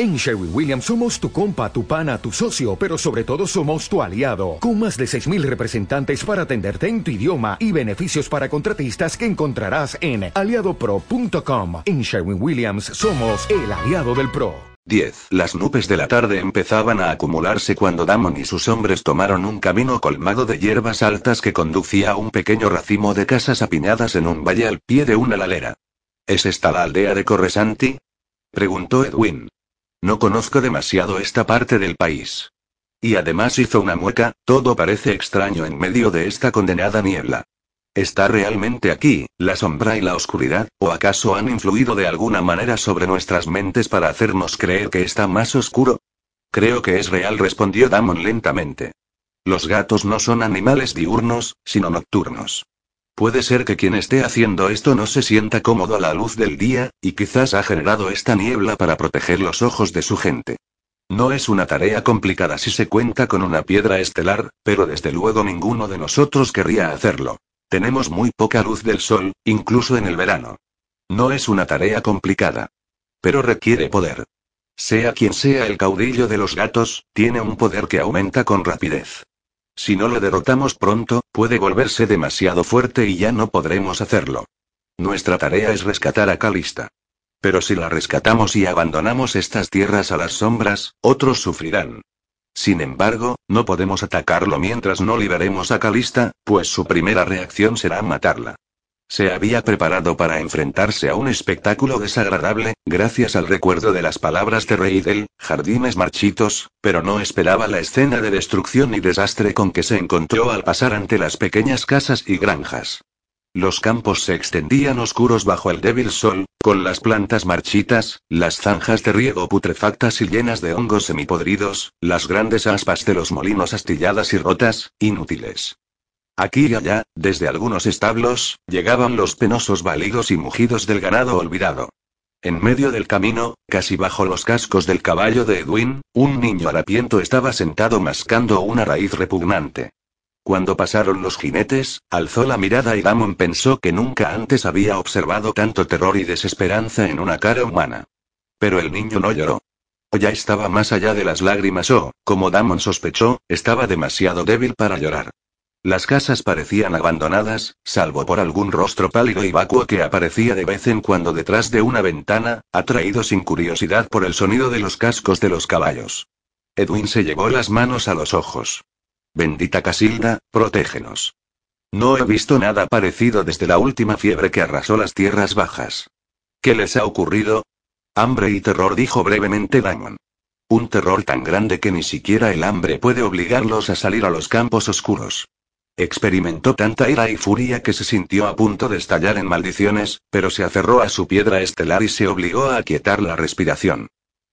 En Sherwin Williams somos tu compa, tu pana, tu socio, pero sobre todo somos tu aliado, con más de 6.000 representantes para atenderte en tu idioma y beneficios para contratistas que encontrarás en aliadopro.com. En Sherwin Williams somos el aliado del PRO. 10. Las nubes de la tarde empezaban a acumularse cuando Damon y sus hombres tomaron un camino colmado de hierbas altas que conducía a un pequeño racimo de casas apiñadas en un valle al pie de una ladera. ¿Es esta la aldea de Corresanti? preguntó Edwin. No conozco demasiado esta parte del país. Y además hizo una mueca, todo parece extraño en medio de esta condenada niebla. ¿Está realmente aquí, la sombra y la oscuridad, o acaso han influido de alguna manera sobre nuestras mentes para hacernos creer que está más oscuro? Creo que es real, respondió Damon lentamente. Los gatos no son animales diurnos, sino nocturnos. Puede ser que quien esté haciendo esto no se sienta cómodo a la luz del día, y quizás ha generado esta niebla para proteger los ojos de su gente. No es una tarea complicada si se cuenta con una piedra estelar, pero desde luego ninguno de nosotros querría hacerlo. Tenemos muy poca luz del sol, incluso en el verano. No es una tarea complicada. Pero requiere poder. Sea quien sea el caudillo de los gatos, tiene un poder que aumenta con rapidez. Si no lo derrotamos pronto, puede volverse demasiado fuerte y ya no podremos hacerlo. Nuestra tarea es rescatar a Calista. Pero si la rescatamos y abandonamos estas tierras a las sombras, otros sufrirán. Sin embargo, no podemos atacarlo mientras no liberemos a Calista, pues su primera reacción será matarla. Se había preparado para enfrentarse a un espectáculo desagradable, gracias al recuerdo de las palabras de Reidel, jardines marchitos, pero no esperaba la escena de destrucción y desastre con que se encontró al pasar ante las pequeñas casas y granjas. Los campos se extendían oscuros bajo el débil sol, con las plantas marchitas, las zanjas de riego putrefactas y llenas de hongos semipodridos, las grandes aspas de los molinos astilladas y rotas, inútiles. Aquí y allá, desde algunos establos, llegaban los penosos balidos y mugidos del ganado olvidado. En medio del camino, casi bajo los cascos del caballo de Edwin, un niño harapiento estaba sentado mascando una raíz repugnante. Cuando pasaron los jinetes, alzó la mirada y Damon pensó que nunca antes había observado tanto terror y desesperanza en una cara humana. Pero el niño no lloró. O ya estaba más allá de las lágrimas o, como Damon sospechó, estaba demasiado débil para llorar. Las casas parecían abandonadas, salvo por algún rostro pálido y vacuo que aparecía de vez en cuando detrás de una ventana, atraído sin curiosidad por el sonido de los cascos de los caballos. Edwin se llevó las manos a los ojos. Bendita Casilda, protégenos. No he visto nada parecido desde la última fiebre que arrasó las tierras bajas. ¿Qué les ha ocurrido? Hambre y terror, dijo brevemente Damon. Un terror tan grande que ni siquiera el hambre puede obligarlos a salir a los campos oscuros. Experimentó tanta ira y furia que se sintió a punto de estallar en maldiciones, pero se aferró a su piedra estelar y se obligó a aquietar la respiración.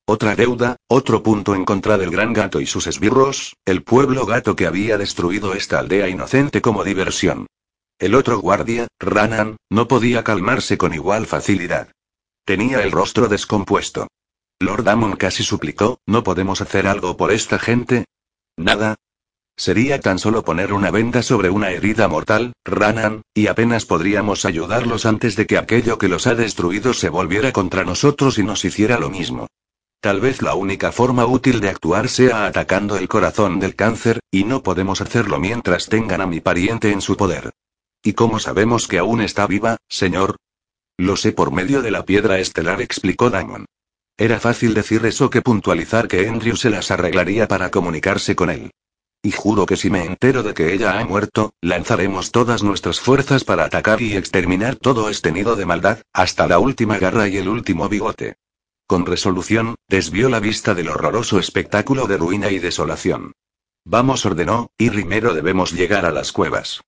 Otra deuda, otro punto en contra del gran gato y sus esbirros, el pueblo gato que había destruido esta aldea inocente como diversión. El otro guardia, Ranan, no podía calmarse con igual facilidad. Tenía el rostro descompuesto. Lord Amon casi suplicó, ¿no podemos hacer algo por esta gente? Nada, Sería tan solo poner una venda sobre una herida mortal, Ranan, y apenas podríamos ayudarlos antes de que aquello que los ha destruido se volviera contra nosotros y nos hiciera lo mismo. Tal vez la única forma útil de actuar sea atacando el corazón del cáncer, y no podemos hacerlo mientras tengan a mi pariente en su poder. ¿Y cómo sabemos que aún está viva, señor? Lo sé por medio de la piedra estelar, explicó Damon. Era fácil decir eso que puntualizar que Andrew se las arreglaría para comunicarse con él. Y juro que si me entero de que ella ha muerto, lanzaremos todas nuestras fuerzas para atacar y exterminar todo este nido de maldad, hasta la última garra y el último bigote. Con resolución, desvió la vista del horroroso espectáculo de ruina y desolación. Vamos, ordenó, y primero debemos llegar a las cuevas.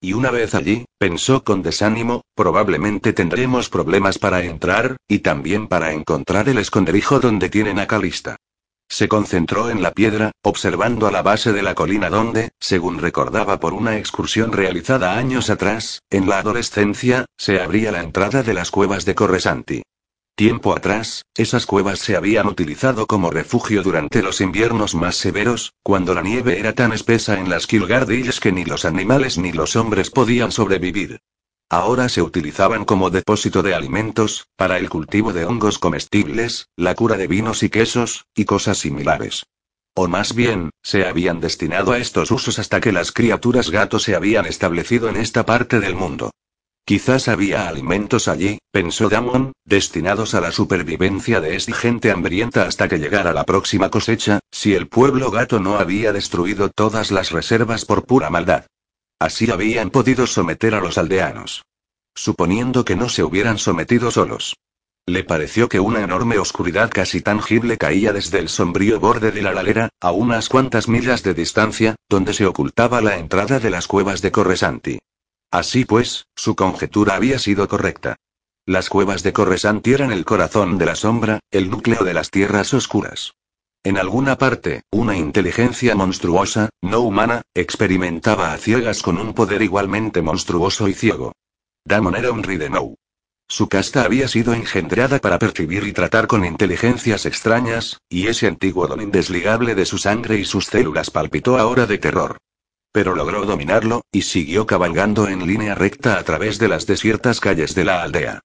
Y una vez allí, pensó con desánimo, probablemente tendremos problemas para entrar, y también para encontrar el esconderijo donde tienen a Calista. Se concentró en la piedra, observando a la base de la colina donde, según recordaba por una excursión realizada años atrás, en la adolescencia, se abría la entrada de las cuevas de Corresanti. Tiempo atrás, esas cuevas se habían utilizado como refugio durante los inviernos más severos, cuando la nieve era tan espesa en las Kilgardillas que ni los animales ni los hombres podían sobrevivir. Ahora se utilizaban como depósito de alimentos, para el cultivo de hongos comestibles, la cura de vinos y quesos, y cosas similares. O más bien, se habían destinado a estos usos hasta que las criaturas gato se habían establecido en esta parte del mundo. Quizás había alimentos allí, pensó Damon, destinados a la supervivencia de esta gente hambrienta hasta que llegara la próxima cosecha, si el pueblo gato no había destruido todas las reservas por pura maldad. Así habían podido someter a los aldeanos. Suponiendo que no se hubieran sometido solos. Le pareció que una enorme oscuridad casi tangible caía desde el sombrío borde de la ladera, a unas cuantas millas de distancia, donde se ocultaba la entrada de las cuevas de Corresanti. Así pues, su conjetura había sido correcta. Las cuevas de Corresanti eran el corazón de la sombra, el núcleo de las tierras oscuras. En alguna parte, una inteligencia monstruosa, no humana, experimentaba a ciegas con un poder igualmente monstruoso y ciego. Damon era un Ridenou. Su casta había sido engendrada para percibir y tratar con inteligencias extrañas, y ese antiguo don indesligable de su sangre y sus células palpitó ahora de terror. Pero logró dominarlo, y siguió cabalgando en línea recta a través de las desiertas calles de la aldea.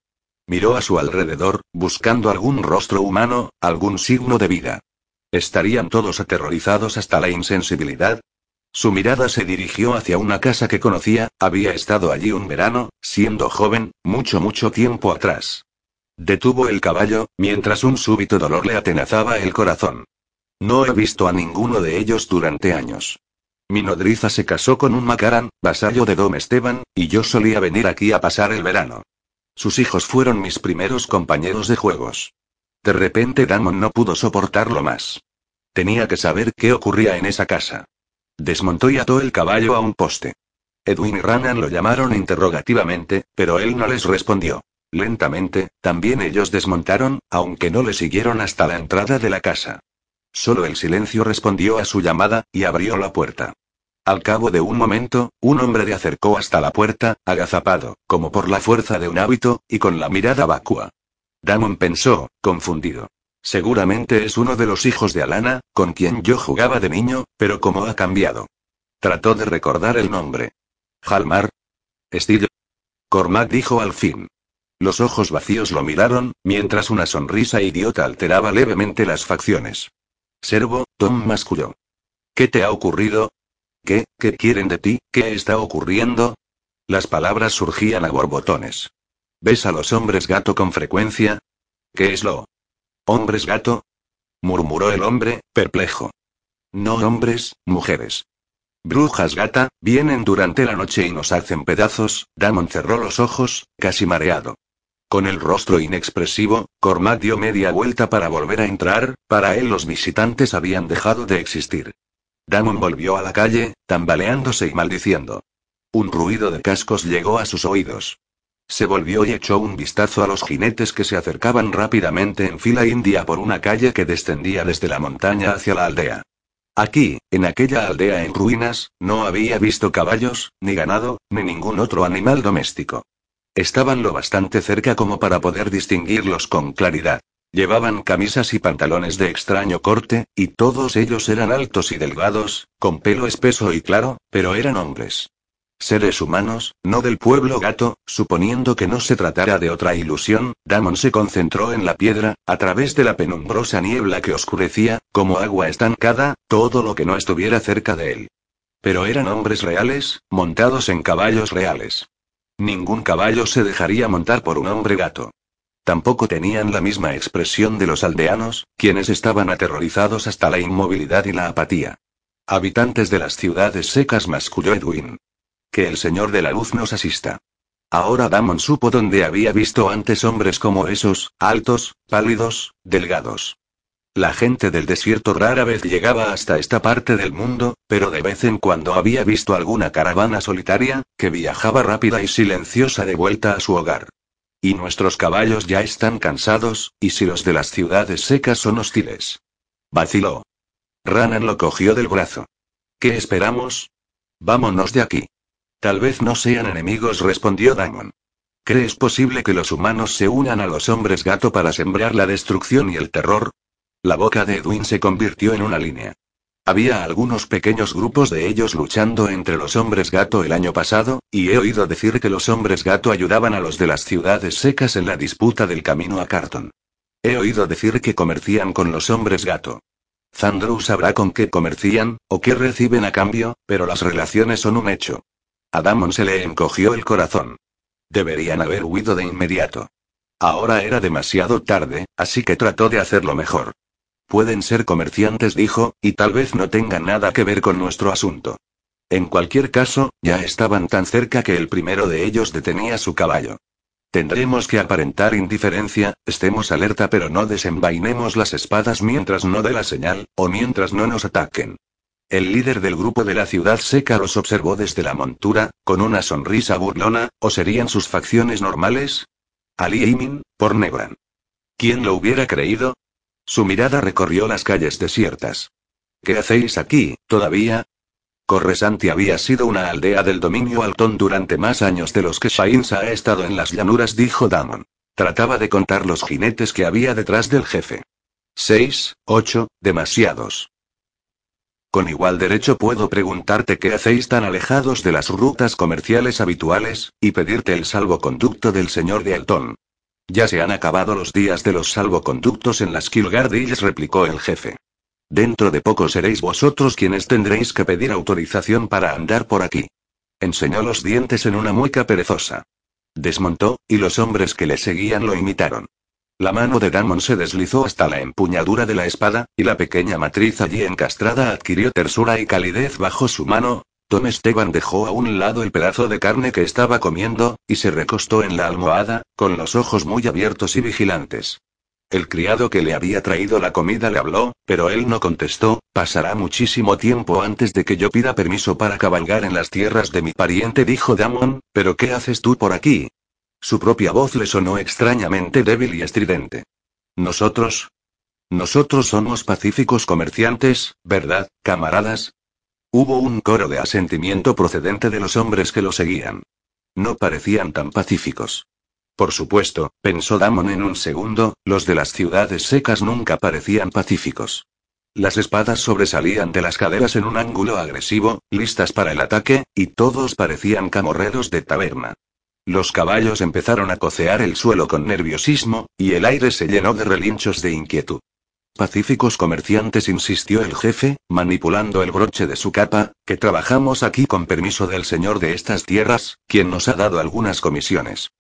Miró a su alrededor, buscando algún rostro humano, algún signo de vida. ¿Estarían todos aterrorizados hasta la insensibilidad? Su mirada se dirigió hacia una casa que conocía, había estado allí un verano, siendo joven, mucho mucho tiempo atrás. Detuvo el caballo, mientras un súbito dolor le atenazaba el corazón. No he visto a ninguno de ellos durante años. Mi nodriza se casó con un Macaran, vasallo de Dom Esteban, y yo solía venir aquí a pasar el verano. Sus hijos fueron mis primeros compañeros de juegos. De repente Damon no pudo soportarlo más. Tenía que saber qué ocurría en esa casa. Desmontó y ató el caballo a un poste. Edwin y Ranan lo llamaron interrogativamente, pero él no les respondió. Lentamente, también ellos desmontaron, aunque no le siguieron hasta la entrada de la casa. Solo el silencio respondió a su llamada, y abrió la puerta. Al cabo de un momento, un hombre le acercó hasta la puerta, agazapado, como por la fuerza de un hábito, y con la mirada vacua. Damon pensó, confundido. Seguramente es uno de los hijos de Alana, con quien yo jugaba de niño, pero cómo ha cambiado. Trató de recordar el nombre. Halmar. Estillo. Cormac dijo al fin. Los ojos vacíos lo miraron, mientras una sonrisa idiota alteraba levemente las facciones. Servo, Tom masculló. ¿Qué te ha ocurrido? ¿Qué, qué quieren de ti? ¿Qué está ocurriendo? Las palabras surgían a borbotones. ¿Ves a los hombres gato con frecuencia? ¿Qué es lo? ¿Hombres gato? murmuró el hombre, perplejo. No hombres, mujeres. Brujas gata, vienen durante la noche y nos hacen pedazos. Damon cerró los ojos, casi mareado. Con el rostro inexpresivo, Cormac dio media vuelta para volver a entrar, para él los visitantes habían dejado de existir. Damon volvió a la calle, tambaleándose y maldiciendo. Un ruido de cascos llegó a sus oídos. Se volvió y echó un vistazo a los jinetes que se acercaban rápidamente en fila india por una calle que descendía desde la montaña hacia la aldea. Aquí, en aquella aldea en ruinas, no había visto caballos, ni ganado, ni ningún otro animal doméstico. Estaban lo bastante cerca como para poder distinguirlos con claridad. Llevaban camisas y pantalones de extraño corte, y todos ellos eran altos y delgados, con pelo espeso y claro, pero eran hombres. Seres humanos, no del pueblo gato, suponiendo que no se tratara de otra ilusión, Damon se concentró en la piedra, a través de la penumbrosa niebla que oscurecía, como agua estancada, todo lo que no estuviera cerca de él. Pero eran hombres reales, montados en caballos reales. Ningún caballo se dejaría montar por un hombre gato. Tampoco tenían la misma expresión de los aldeanos, quienes estaban aterrorizados hasta la inmovilidad y la apatía. Habitantes de las ciudades secas masculló Edwin. Que el Señor de la Luz nos asista. Ahora Damon supo dónde había visto antes hombres como esos, altos, pálidos, delgados. La gente del desierto rara vez llegaba hasta esta parte del mundo, pero de vez en cuando había visto alguna caravana solitaria, que viajaba rápida y silenciosa de vuelta a su hogar. Y nuestros caballos ya están cansados, y si los de las ciudades secas son hostiles. Vaciló. Ranan lo cogió del brazo. ¿Qué esperamos? Vámonos de aquí. Tal vez no sean enemigos, respondió Damon. ¿Crees posible que los humanos se unan a los hombres gato para sembrar la destrucción y el terror? La boca de Edwin se convirtió en una línea. Había algunos pequeños grupos de ellos luchando entre los hombres gato el año pasado, y he oído decir que los hombres gato ayudaban a los de las ciudades secas en la disputa del camino a Carton. He oído decir que comercian con los hombres gato. Zandru sabrá con qué comercian, o qué reciben a cambio, pero las relaciones son un hecho. A se le encogió el corazón. Deberían haber huido de inmediato. Ahora era demasiado tarde, así que trató de hacerlo mejor. Pueden ser comerciantes, dijo, y tal vez no tengan nada que ver con nuestro asunto. En cualquier caso, ya estaban tan cerca que el primero de ellos detenía su caballo. Tendremos que aparentar indiferencia, estemos alerta pero no desenvainemos las espadas mientras no dé la señal, o mientras no nos ataquen. El líder del grupo de la ciudad seca los observó desde la montura, con una sonrisa burlona, ¿o serían sus facciones normales? Ali Imin, por Negran. ¿Quién lo hubiera creído? Su mirada recorrió las calles desiertas. ¿Qué hacéis aquí, todavía? Corresanti había sido una aldea del dominio altón durante más años de los que Shainsa ha estado en las llanuras, dijo Damon. Trataba de contar los jinetes que había detrás del jefe. Seis, ocho, demasiados. Con igual derecho puedo preguntarte qué hacéis tan alejados de las rutas comerciales habituales, y pedirte el salvoconducto del señor de Altón. Ya se han acabado los días de los salvoconductos en las Kilgardilles, replicó el jefe. Dentro de poco seréis vosotros quienes tendréis que pedir autorización para andar por aquí. Enseñó los dientes en una mueca perezosa. Desmontó, y los hombres que le seguían lo imitaron. La mano de Damon se deslizó hasta la empuñadura de la espada, y la pequeña matriz allí encastrada adquirió tersura y calidez bajo su mano, Tom Esteban dejó a un lado el pedazo de carne que estaba comiendo, y se recostó en la almohada, con los ojos muy abiertos y vigilantes. El criado que le había traído la comida le habló, pero él no contestó, pasará muchísimo tiempo antes de que yo pida permiso para cabalgar en las tierras de mi pariente, dijo Damon, pero ¿qué haces tú por aquí? Su propia voz le sonó extrañamente débil y estridente. Nosotros. Nosotros somos pacíficos comerciantes, ¿verdad, camaradas? Hubo un coro de asentimiento procedente de los hombres que lo seguían. No parecían tan pacíficos. Por supuesto, pensó Damon en un segundo, los de las ciudades secas nunca parecían pacíficos. Las espadas sobresalían de las caderas en un ángulo agresivo, listas para el ataque, y todos parecían camorreros de taberna. Los caballos empezaron a cocear el suelo con nerviosismo, y el aire se llenó de relinchos de inquietud. Pacíficos comerciantes, insistió el jefe, manipulando el broche de su capa, que trabajamos aquí con permiso del señor de estas tierras, quien nos ha dado algunas comisiones.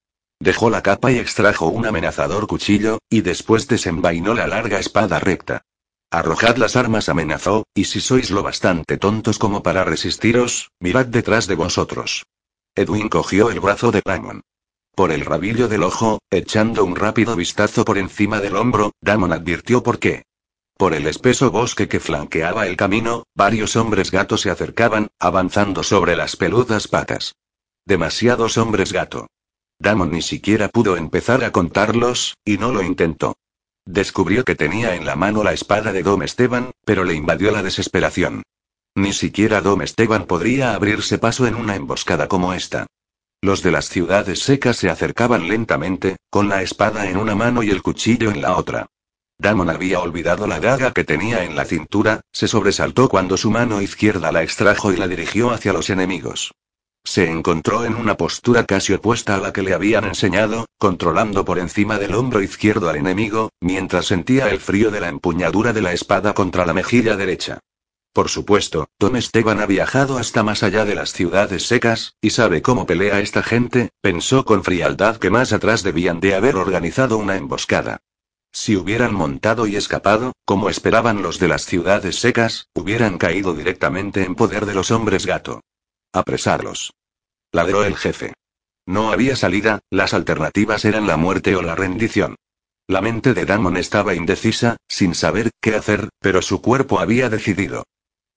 Dejó la capa y extrajo un amenazador cuchillo, y después desenvainó la larga espada recta. Arrojad las armas, amenazó, y si sois lo bastante tontos como para resistiros, mirad detrás de vosotros. Edwin cogió el brazo de Damon. Por el rabillo del ojo, echando un rápido vistazo por encima del hombro, Damon advirtió por qué. Por el espeso bosque que flanqueaba el camino, varios hombres gatos se acercaban, avanzando sobre las peludas patas. Demasiados hombres gato. Damon ni siquiera pudo empezar a contarlos, y no lo intentó. Descubrió que tenía en la mano la espada de Dom Esteban, pero le invadió la desesperación. Ni siquiera Dom Esteban podría abrirse paso en una emboscada como esta. Los de las ciudades secas se acercaban lentamente, con la espada en una mano y el cuchillo en la otra. Damon había olvidado la daga que tenía en la cintura, se sobresaltó cuando su mano izquierda la extrajo y la dirigió hacia los enemigos. Se encontró en una postura casi opuesta a la que le habían enseñado, controlando por encima del hombro izquierdo al enemigo, mientras sentía el frío de la empuñadura de la espada contra la mejilla derecha. Por supuesto, Tom Esteban ha viajado hasta más allá de las ciudades secas, y sabe cómo pelea esta gente, pensó con frialdad que más atrás debían de haber organizado una emboscada. Si hubieran montado y escapado, como esperaban los de las ciudades secas, hubieran caído directamente en poder de los hombres gato. Apresarlos. Ladró el jefe. No había salida, las alternativas eran la muerte o la rendición. La mente de Damon estaba indecisa, sin saber qué hacer, pero su cuerpo había decidido.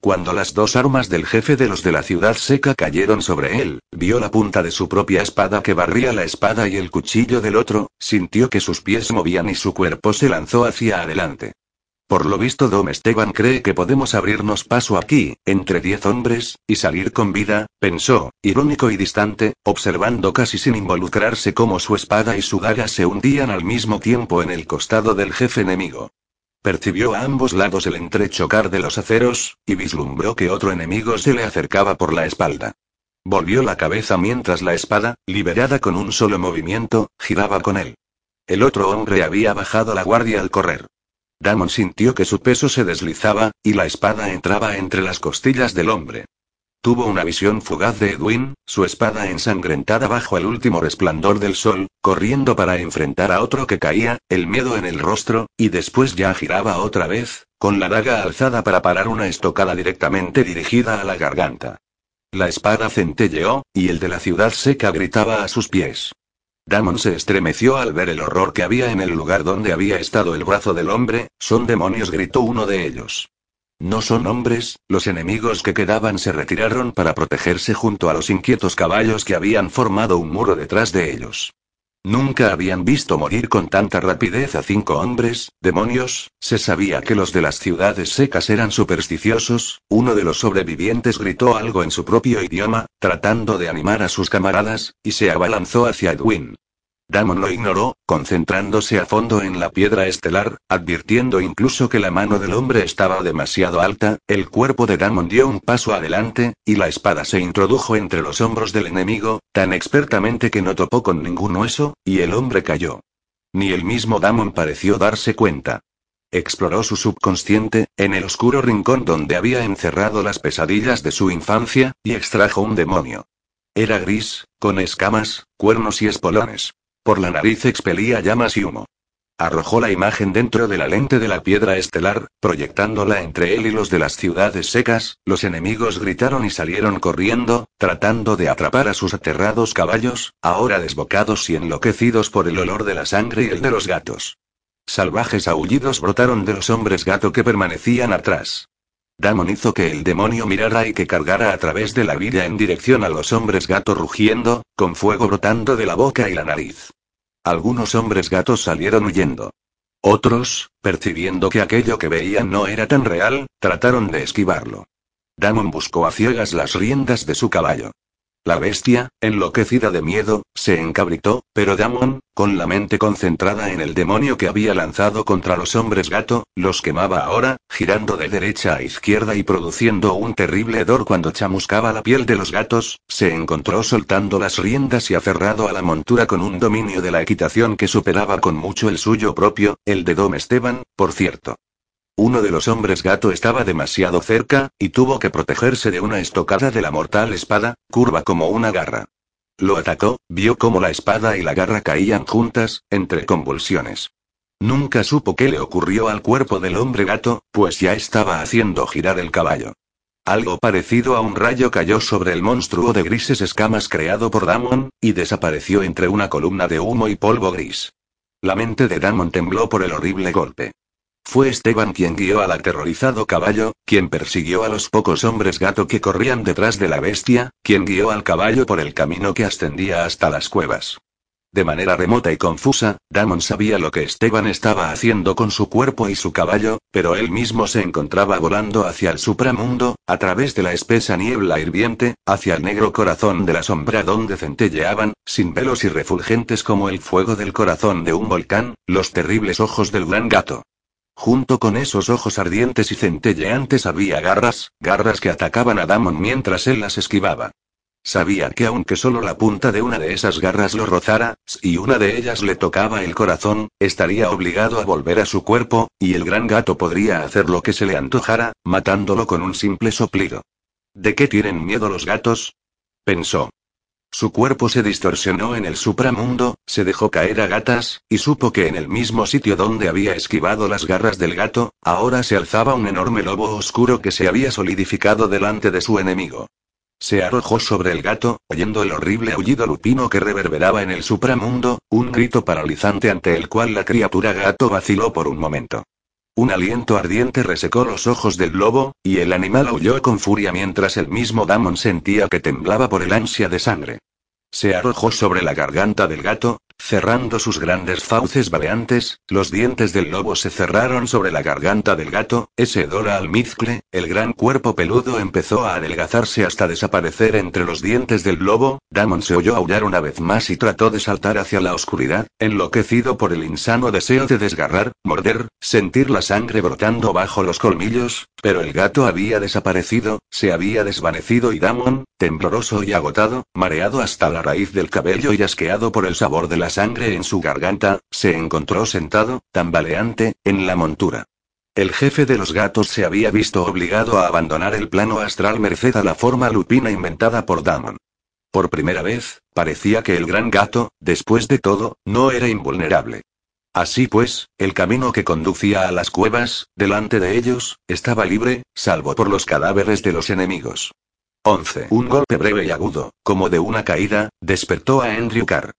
Cuando las dos armas del jefe de los de la ciudad seca cayeron sobre él, vio la punta de su propia espada que barría la espada y el cuchillo del otro, sintió que sus pies movían y su cuerpo se lanzó hacia adelante. Por lo visto Dom Esteban cree que podemos abrirnos paso aquí, entre diez hombres, y salir con vida, pensó, irónico y distante, observando casi sin involucrarse cómo su espada y su daga se hundían al mismo tiempo en el costado del jefe enemigo. Percibió a ambos lados el entrechocar de los aceros, y vislumbró que otro enemigo se le acercaba por la espalda. Volvió la cabeza mientras la espada, liberada con un solo movimiento, giraba con él. El otro hombre había bajado la guardia al correr. Damon sintió que su peso se deslizaba, y la espada entraba entre las costillas del hombre. Tuvo una visión fugaz de Edwin, su espada ensangrentada bajo el último resplandor del sol, corriendo para enfrentar a otro que caía, el miedo en el rostro, y después ya giraba otra vez, con la daga alzada para parar una estocada directamente dirigida a la garganta. La espada centelleó, y el de la ciudad seca gritaba a sus pies. Damon se estremeció al ver el horror que había en el lugar donde había estado el brazo del hombre, son demonios, gritó uno de ellos. No son hombres, los enemigos que quedaban se retiraron para protegerse junto a los inquietos caballos que habían formado un muro detrás de ellos. Nunca habían visto morir con tanta rapidez a cinco hombres, demonios, se sabía que los de las ciudades secas eran supersticiosos, uno de los sobrevivientes gritó algo en su propio idioma, tratando de animar a sus camaradas, y se abalanzó hacia Edwin. Damon lo ignoró, concentrándose a fondo en la piedra estelar, advirtiendo incluso que la mano del hombre estaba demasiado alta, el cuerpo de Damon dio un paso adelante, y la espada se introdujo entre los hombros del enemigo, tan expertamente que no topó con ningún hueso, y el hombre cayó. Ni el mismo Damon pareció darse cuenta. Exploró su subconsciente, en el oscuro rincón donde había encerrado las pesadillas de su infancia, y extrajo un demonio. Era gris, con escamas, cuernos y espolones. Por la nariz expelía llamas y humo. Arrojó la imagen dentro de la lente de la piedra estelar, proyectándola entre él y los de las ciudades secas, los enemigos gritaron y salieron corriendo, tratando de atrapar a sus aterrados caballos, ahora desbocados y enloquecidos por el olor de la sangre y el de los gatos. Salvajes aullidos brotaron de los hombres gato que permanecían atrás. Damon hizo que el demonio mirara y que cargara a través de la villa en dirección a los hombres gato rugiendo, con fuego brotando de la boca y la nariz. Algunos hombres gatos salieron huyendo. Otros, percibiendo que aquello que veían no era tan real, trataron de esquivarlo. Damon buscó a ciegas las riendas de su caballo. La bestia, enloquecida de miedo, se encabritó, pero Damon, con la mente concentrada en el demonio que había lanzado contra los hombres gato, los quemaba ahora, girando de derecha a izquierda y produciendo un terrible hedor cuando chamuscaba la piel de los gatos, se encontró soltando las riendas y aferrado a la montura con un dominio de la equitación que superaba con mucho el suyo propio, el de Dom Esteban, por cierto. Uno de los hombres gato estaba demasiado cerca, y tuvo que protegerse de una estocada de la mortal espada, curva como una garra. Lo atacó, vio cómo la espada y la garra caían juntas, entre convulsiones. Nunca supo qué le ocurrió al cuerpo del hombre gato, pues ya estaba haciendo girar el caballo. Algo parecido a un rayo cayó sobre el monstruo de grises escamas creado por Damon, y desapareció entre una columna de humo y polvo gris. La mente de Damon tembló por el horrible golpe. Fue Esteban quien guió al aterrorizado caballo, quien persiguió a los pocos hombres gato que corrían detrás de la bestia, quien guió al caballo por el camino que ascendía hasta las cuevas. De manera remota y confusa, Damon sabía lo que Esteban estaba haciendo con su cuerpo y su caballo, pero él mismo se encontraba volando hacia el supramundo, a través de la espesa niebla hirviente, hacia el negro corazón de la sombra donde centelleaban, sin velos y refulgentes como el fuego del corazón de un volcán, los terribles ojos del gran gato. Junto con esos ojos ardientes y centelleantes había garras, garras que atacaban a Damon mientras él las esquivaba. Sabía que aunque solo la punta de una de esas garras lo rozara, si una de ellas le tocaba el corazón, estaría obligado a volver a su cuerpo, y el gran gato podría hacer lo que se le antojara, matándolo con un simple soplido. ¿De qué tienen miedo los gatos? pensó. Su cuerpo se distorsionó en el supramundo, se dejó caer a gatas, y supo que en el mismo sitio donde había esquivado las garras del gato, ahora se alzaba un enorme lobo oscuro que se había solidificado delante de su enemigo. Se arrojó sobre el gato, oyendo el horrible aullido lupino que reverberaba en el supramundo, un grito paralizante ante el cual la criatura gato vaciló por un momento. Un aliento ardiente resecó los ojos del lobo, y el animal aulló con furia mientras el mismo Damon sentía que temblaba por el ansia de sangre. Se arrojó sobre la garganta del gato, Cerrando sus grandes fauces baleantes, los dientes del lobo se cerraron sobre la garganta del gato, ese hedor almizcle, el gran cuerpo peludo empezó a adelgazarse hasta desaparecer entre los dientes del lobo, Damon se oyó aullar una vez más y trató de saltar hacia la oscuridad, enloquecido por el insano deseo de desgarrar, morder, sentir la sangre brotando bajo los colmillos, pero el gato había desaparecido, se había desvanecido y Damon, tembloroso y agotado, mareado hasta la raíz del cabello y asqueado por el sabor de la sangre en su garganta, se encontró sentado, tambaleante, en la montura. El jefe de los gatos se había visto obligado a abandonar el plano astral merced a la forma lupina inventada por Damon. Por primera vez, parecía que el gran gato, después de todo, no era invulnerable. Así pues, el camino que conducía a las cuevas, delante de ellos, estaba libre, salvo por los cadáveres de los enemigos. 11. Un golpe breve y agudo, como de una caída, despertó a Andrew Carr.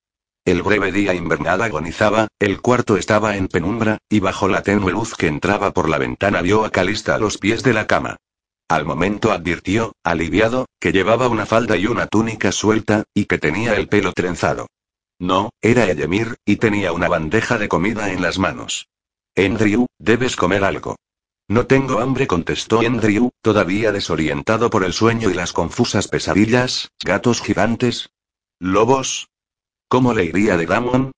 El breve día invernal agonizaba, el cuarto estaba en penumbra, y bajo la tenue luz que entraba por la ventana vio a Calista a los pies de la cama. Al momento advirtió, aliviado, que llevaba una falda y una túnica suelta, y que tenía el pelo trenzado. No, era Eyemir, y tenía una bandeja de comida en las manos. Andrew, debes comer algo. No tengo hambre, contestó Andrew, todavía desorientado por el sueño y las confusas pesadillas. ¿Gatos gigantes? ¿Lobos? ¿Cómo le iría de Damon?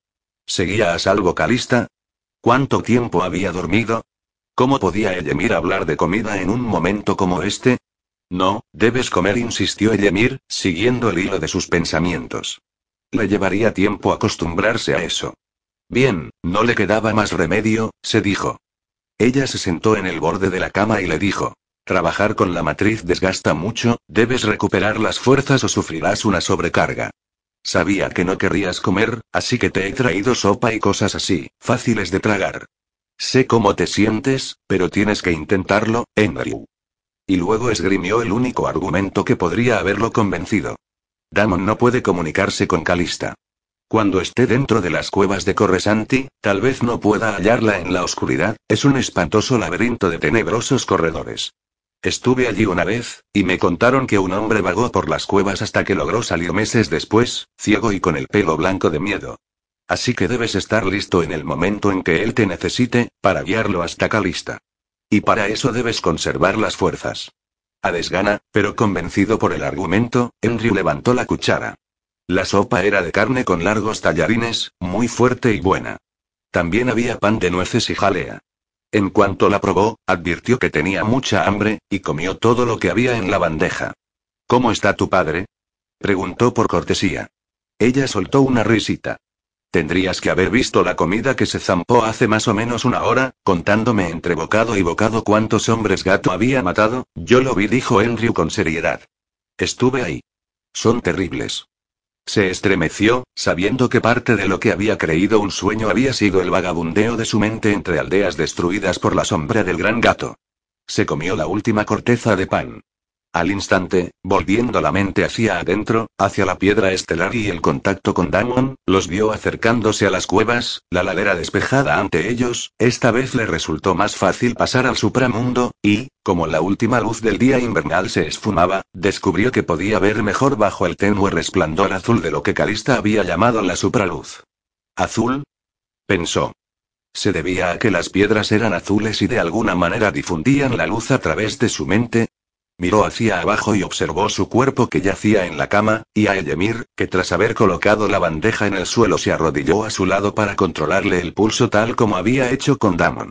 ¿Seguía a salvo Calista? ¿Cuánto tiempo había dormido? ¿Cómo podía Eyemir hablar de comida en un momento como este? No, debes comer, insistió Eyemir, siguiendo el hilo de sus pensamientos. Le llevaría tiempo acostumbrarse a eso. Bien, no le quedaba más remedio, se dijo. Ella se sentó en el borde de la cama y le dijo. Trabajar con la matriz desgasta mucho, debes recuperar las fuerzas o sufrirás una sobrecarga. Sabía que no querrías comer, así que te he traído sopa y cosas así, fáciles de tragar. Sé cómo te sientes, pero tienes que intentarlo, Andrew. Y luego esgrimió el único argumento que podría haberlo convencido. Damon no puede comunicarse con Calista. Cuando esté dentro de las cuevas de Corresanti, tal vez no pueda hallarla en la oscuridad, es un espantoso laberinto de tenebrosos corredores. Estuve allí una vez, y me contaron que un hombre vagó por las cuevas hasta que logró salir meses después, ciego y con el pelo blanco de miedo. Así que debes estar listo en el momento en que él te necesite, para guiarlo hasta Calista. Y para eso debes conservar las fuerzas. A desgana, pero convencido por el argumento, Andrew levantó la cuchara. La sopa era de carne con largos tallarines, muy fuerte y buena. También había pan de nueces y jalea. En cuanto la probó, advirtió que tenía mucha hambre, y comió todo lo que había en la bandeja. ¿Cómo está tu padre? preguntó por cortesía. Ella soltó una risita. Tendrías que haber visto la comida que se zampó hace más o menos una hora, contándome entre bocado y bocado cuántos hombres gato había matado. Yo lo vi, dijo Andrew con seriedad. Estuve ahí. Son terribles. Se estremeció, sabiendo que parte de lo que había creído un sueño había sido el vagabundeo de su mente entre aldeas destruidas por la sombra del gran gato. Se comió la última corteza de pan. Al instante, volviendo la mente hacia adentro, hacia la piedra estelar y el contacto con Damon, los vio acercándose a las cuevas, la ladera despejada ante ellos, esta vez le resultó más fácil pasar al supramundo, y, como la última luz del día invernal se esfumaba, descubrió que podía ver mejor bajo el tenue resplandor azul de lo que Calista había llamado la supraluz. ¿Azul? pensó. Se debía a que las piedras eran azules y de alguna manera difundían la luz a través de su mente, Miró hacia abajo y observó su cuerpo que yacía en la cama, y a Eyemir, que tras haber colocado la bandeja en el suelo se arrodilló a su lado para controlarle el pulso tal como había hecho con Damon.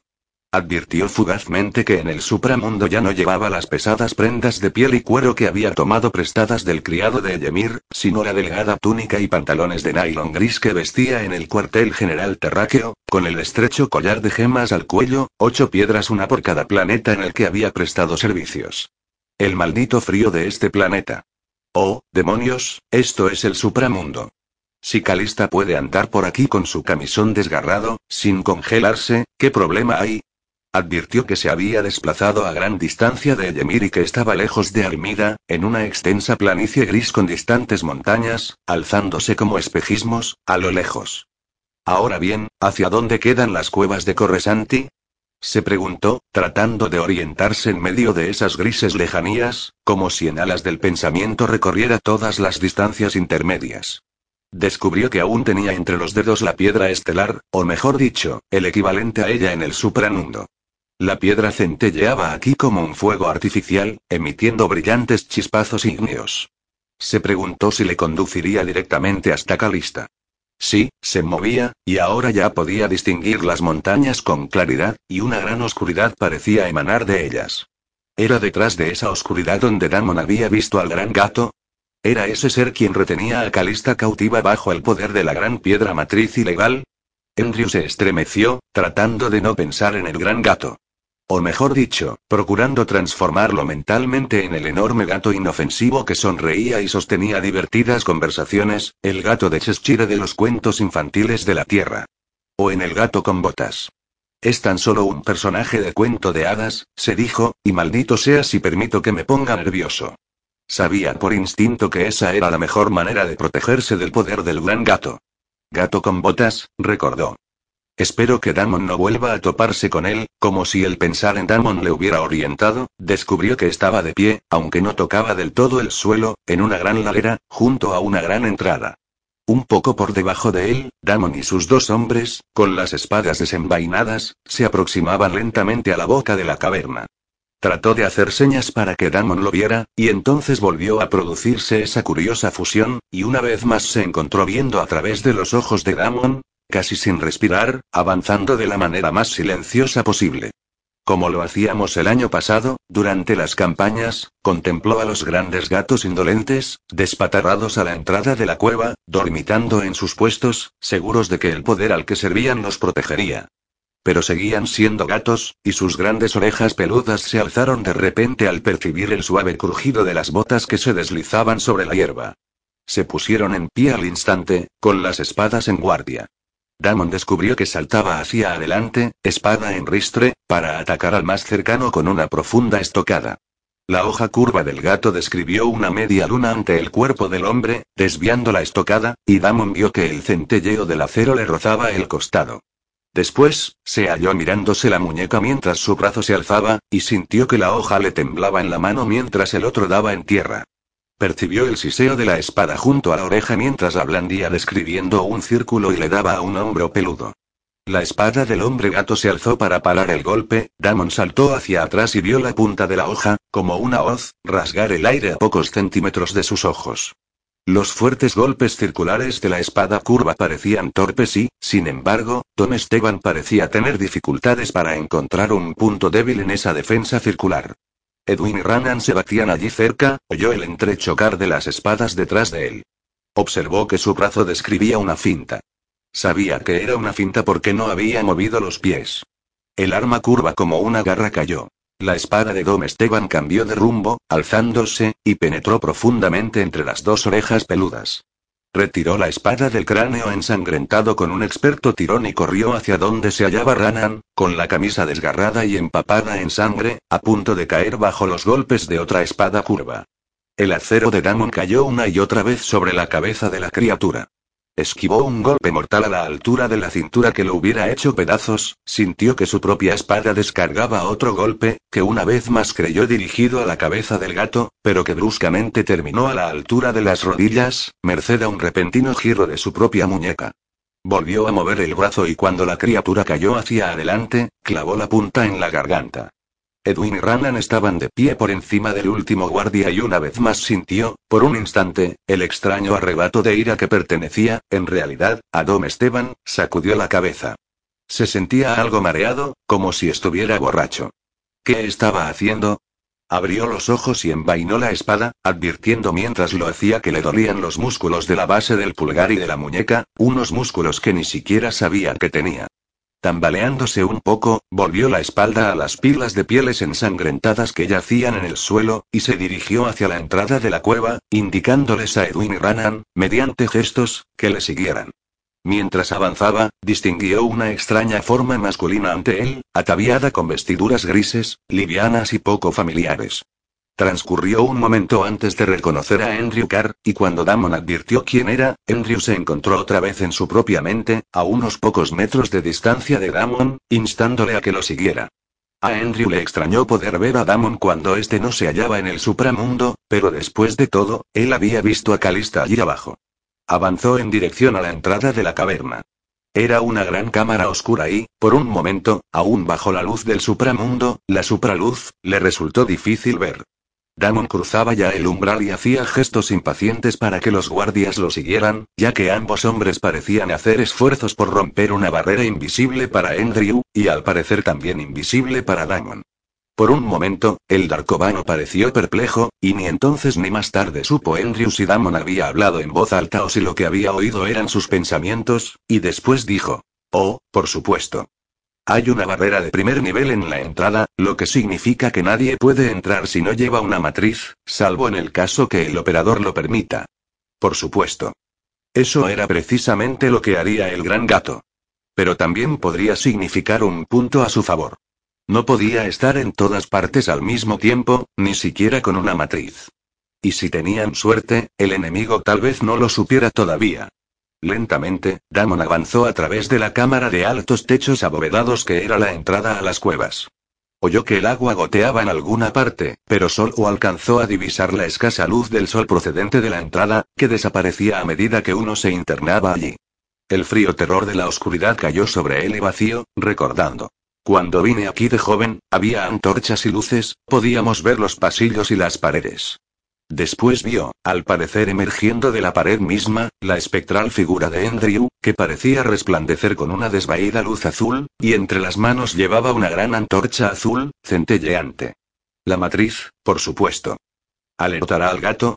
Advirtió fugazmente que en el supramundo ya no llevaba las pesadas prendas de piel y cuero que había tomado prestadas del criado de Eyemir, sino la delgada túnica y pantalones de nylon gris que vestía en el cuartel general terráqueo, con el estrecho collar de gemas al cuello, ocho piedras una por cada planeta en el que había prestado servicios. El maldito frío de este planeta. Oh, demonios, esto es el supramundo. Si Calista puede andar por aquí con su camisón desgarrado, sin congelarse, ¿qué problema hay? Advirtió que se había desplazado a gran distancia de Yemir y que estaba lejos de Armida, en una extensa planicie gris con distantes montañas, alzándose como espejismos, a lo lejos. Ahora bien, ¿hacia dónde quedan las cuevas de Corresanti? Se preguntó, tratando de orientarse en medio de esas grises lejanías, como si en alas del pensamiento recorriera todas las distancias intermedias. descubrió que aún tenía entre los dedos la piedra estelar, o mejor dicho, el equivalente a ella en el supramundo. La piedra centelleaba aquí como un fuego artificial, emitiendo brillantes chispazos ígneos. Se preguntó si le conduciría directamente hasta Calista. Sí, se movía, y ahora ya podía distinguir las montañas con claridad, y una gran oscuridad parecía emanar de ellas. ¿Era detrás de esa oscuridad donde Damon había visto al gran gato? ¿Era ese ser quien retenía a Calista cautiva bajo el poder de la gran piedra matriz ilegal? Andrew se estremeció, tratando de no pensar en el gran gato. O mejor dicho, procurando transformarlo mentalmente en el enorme gato inofensivo que sonreía y sostenía divertidas conversaciones, el gato de Cheshire de los cuentos infantiles de la Tierra. O en el gato con botas. Es tan solo un personaje de cuento de hadas, se dijo, y maldito sea si permito que me ponga nervioso. Sabía por instinto que esa era la mejor manera de protegerse del poder del gran gato. Gato con botas, recordó. Espero que Damon no vuelva a toparse con él, como si el pensar en Damon le hubiera orientado, descubrió que estaba de pie, aunque no tocaba del todo el suelo, en una gran ladera, junto a una gran entrada. Un poco por debajo de él, Damon y sus dos hombres, con las espadas desenvainadas, se aproximaban lentamente a la boca de la caverna. Trató de hacer señas para que Damon lo viera, y entonces volvió a producirse esa curiosa fusión, y una vez más se encontró viendo a través de los ojos de Damon, casi sin respirar, avanzando de la manera más silenciosa posible. Como lo hacíamos el año pasado, durante las campañas, contempló a los grandes gatos indolentes, despatarrados a la entrada de la cueva, dormitando en sus puestos, seguros de que el poder al que servían los protegería. Pero seguían siendo gatos, y sus grandes orejas peludas se alzaron de repente al percibir el suave crujido de las botas que se deslizaban sobre la hierba. Se pusieron en pie al instante, con las espadas en guardia. Damon descubrió que saltaba hacia adelante, espada en ristre, para atacar al más cercano con una profunda estocada. La hoja curva del gato describió una media luna ante el cuerpo del hombre, desviando la estocada, y Damon vio que el centelleo del acero le rozaba el costado. Después, se halló mirándose la muñeca mientras su brazo se alzaba, y sintió que la hoja le temblaba en la mano mientras el otro daba en tierra. Percibió el siseo de la espada junto a la oreja mientras la describiendo un círculo y le daba a un hombro peludo. La espada del hombre gato se alzó para parar el golpe, Damon saltó hacia atrás y vio la punta de la hoja, como una hoz, rasgar el aire a pocos centímetros de sus ojos. Los fuertes golpes circulares de la espada curva parecían torpes y, sin embargo, Don Esteban parecía tener dificultades para encontrar un punto débil en esa defensa circular. Edwin y Ranan se batían allí cerca, oyó el entrechocar de las espadas detrás de él. Observó que su brazo describía una finta. Sabía que era una finta porque no había movido los pies. El arma curva como una garra cayó. La espada de Dom Esteban cambió de rumbo, alzándose, y penetró profundamente entre las dos orejas peludas. Retiró la espada del cráneo ensangrentado con un experto tirón y corrió hacia donde se hallaba Ranan, con la camisa desgarrada y empapada en sangre, a punto de caer bajo los golpes de otra espada curva. El acero de Damon cayó una y otra vez sobre la cabeza de la criatura. Esquivó un golpe mortal a la altura de la cintura que lo hubiera hecho pedazos, sintió que su propia espada descargaba otro golpe, que una vez más creyó dirigido a la cabeza del gato, pero que bruscamente terminó a la altura de las rodillas, merced a un repentino giro de su propia muñeca. Volvió a mover el brazo y cuando la criatura cayó hacia adelante, clavó la punta en la garganta. Edwin y Ranan estaban de pie por encima del último guardia y una vez más sintió, por un instante, el extraño arrebato de ira que pertenecía, en realidad, a Dom Esteban, sacudió la cabeza. Se sentía algo mareado, como si estuviera borracho. ¿Qué estaba haciendo? Abrió los ojos y envainó la espada, advirtiendo mientras lo hacía que le dolían los músculos de la base del pulgar y de la muñeca, unos músculos que ni siquiera sabía que tenía. Tambaleándose un poco, volvió la espalda a las pilas de pieles ensangrentadas que yacían en el suelo, y se dirigió hacia la entrada de la cueva, indicándoles a Edwin y Ranan, mediante gestos, que le siguieran. Mientras avanzaba, distinguió una extraña forma masculina ante él, ataviada con vestiduras grises, livianas y poco familiares. Transcurrió un momento antes de reconocer a Andrew Carr, y cuando Damon advirtió quién era, Andrew se encontró otra vez en su propia mente, a unos pocos metros de distancia de Damon, instándole a que lo siguiera. A Andrew le extrañó poder ver a Damon cuando éste no se hallaba en el supramundo, pero después de todo, él había visto a Calista allí abajo. Avanzó en dirección a la entrada de la caverna. Era una gran cámara oscura y, por un momento, aún bajo la luz del supramundo, la supraluz, le resultó difícil ver. Damon cruzaba ya el umbral y hacía gestos impacientes para que los guardias lo siguieran, ya que ambos hombres parecían hacer esfuerzos por romper una barrera invisible para Andrew, y al parecer también invisible para Damon. Por un momento, el Darkovano pareció perplejo, y ni entonces ni más tarde supo Andrew si Damon había hablado en voz alta o si lo que había oído eran sus pensamientos, y después dijo: Oh, por supuesto. Hay una barrera de primer nivel en la entrada, lo que significa que nadie puede entrar si no lleva una matriz, salvo en el caso que el operador lo permita. Por supuesto. Eso era precisamente lo que haría el gran gato. Pero también podría significar un punto a su favor. No podía estar en todas partes al mismo tiempo, ni siquiera con una matriz. Y si tenían suerte, el enemigo tal vez no lo supiera todavía. Lentamente, Damon avanzó a través de la cámara de altos techos abovedados que era la entrada a las cuevas. Oyó que el agua goteaba en alguna parte, pero solo alcanzó a divisar la escasa luz del sol procedente de la entrada, que desaparecía a medida que uno se internaba allí. El frío terror de la oscuridad cayó sobre él y vacío, recordando. Cuando vine aquí de joven, había antorchas y luces, podíamos ver los pasillos y las paredes. Después vio, al parecer emergiendo de la pared misma, la espectral figura de Andrew, que parecía resplandecer con una desvaída luz azul, y entre las manos llevaba una gran antorcha azul, centelleante. La matriz, por supuesto. ¿Alertará al gato?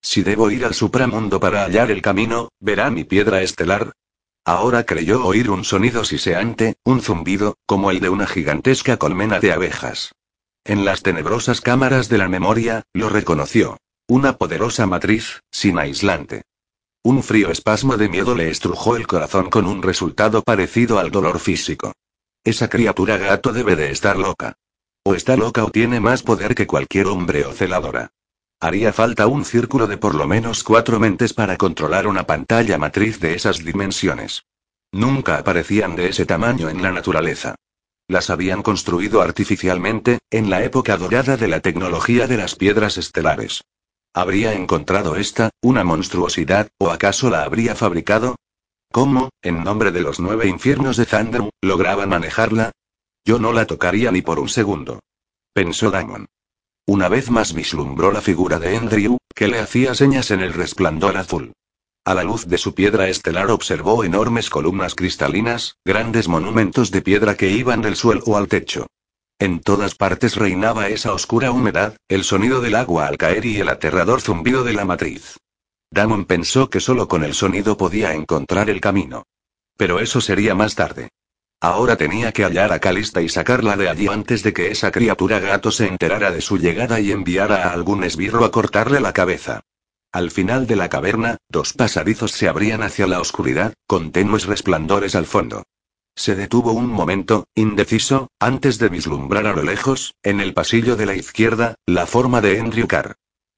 Si debo ir al supramundo para hallar el camino, ¿verá mi piedra estelar? Ahora creyó oír un sonido siseante, un zumbido, como el de una gigantesca colmena de abejas. En las tenebrosas cámaras de la memoria, lo reconoció. Una poderosa matriz, sin aislante. Un frío espasmo de miedo le estrujó el corazón con un resultado parecido al dolor físico. Esa criatura gato debe de estar loca. O está loca o tiene más poder que cualquier hombre o celadora. Haría falta un círculo de por lo menos cuatro mentes para controlar una pantalla matriz de esas dimensiones. Nunca aparecían de ese tamaño en la naturaleza. Las habían construido artificialmente, en la época dorada de la tecnología de las piedras estelares. ¿Habría encontrado esta, una monstruosidad, o acaso la habría fabricado? ¿Cómo, en nombre de los nueve infiernos de Thunder, lograban manejarla? Yo no la tocaría ni por un segundo. Pensó Damon. Una vez más vislumbró la figura de Andrew, que le hacía señas en el resplandor azul. A la luz de su piedra estelar observó enormes columnas cristalinas, grandes monumentos de piedra que iban del suelo al techo. En todas partes reinaba esa oscura humedad, el sonido del agua al caer y el aterrador zumbido de la matriz. Damon pensó que solo con el sonido podía encontrar el camino. Pero eso sería más tarde. Ahora tenía que hallar a Calista y sacarla de allí antes de que esa criatura gato se enterara de su llegada y enviara a algún esbirro a cortarle la cabeza. Al final de la caverna, dos pasadizos se abrían hacia la oscuridad, con tenues resplandores al fondo. Se detuvo un momento, indeciso, antes de vislumbrar a lo lejos, en el pasillo de la izquierda, la forma de Andrew Carr.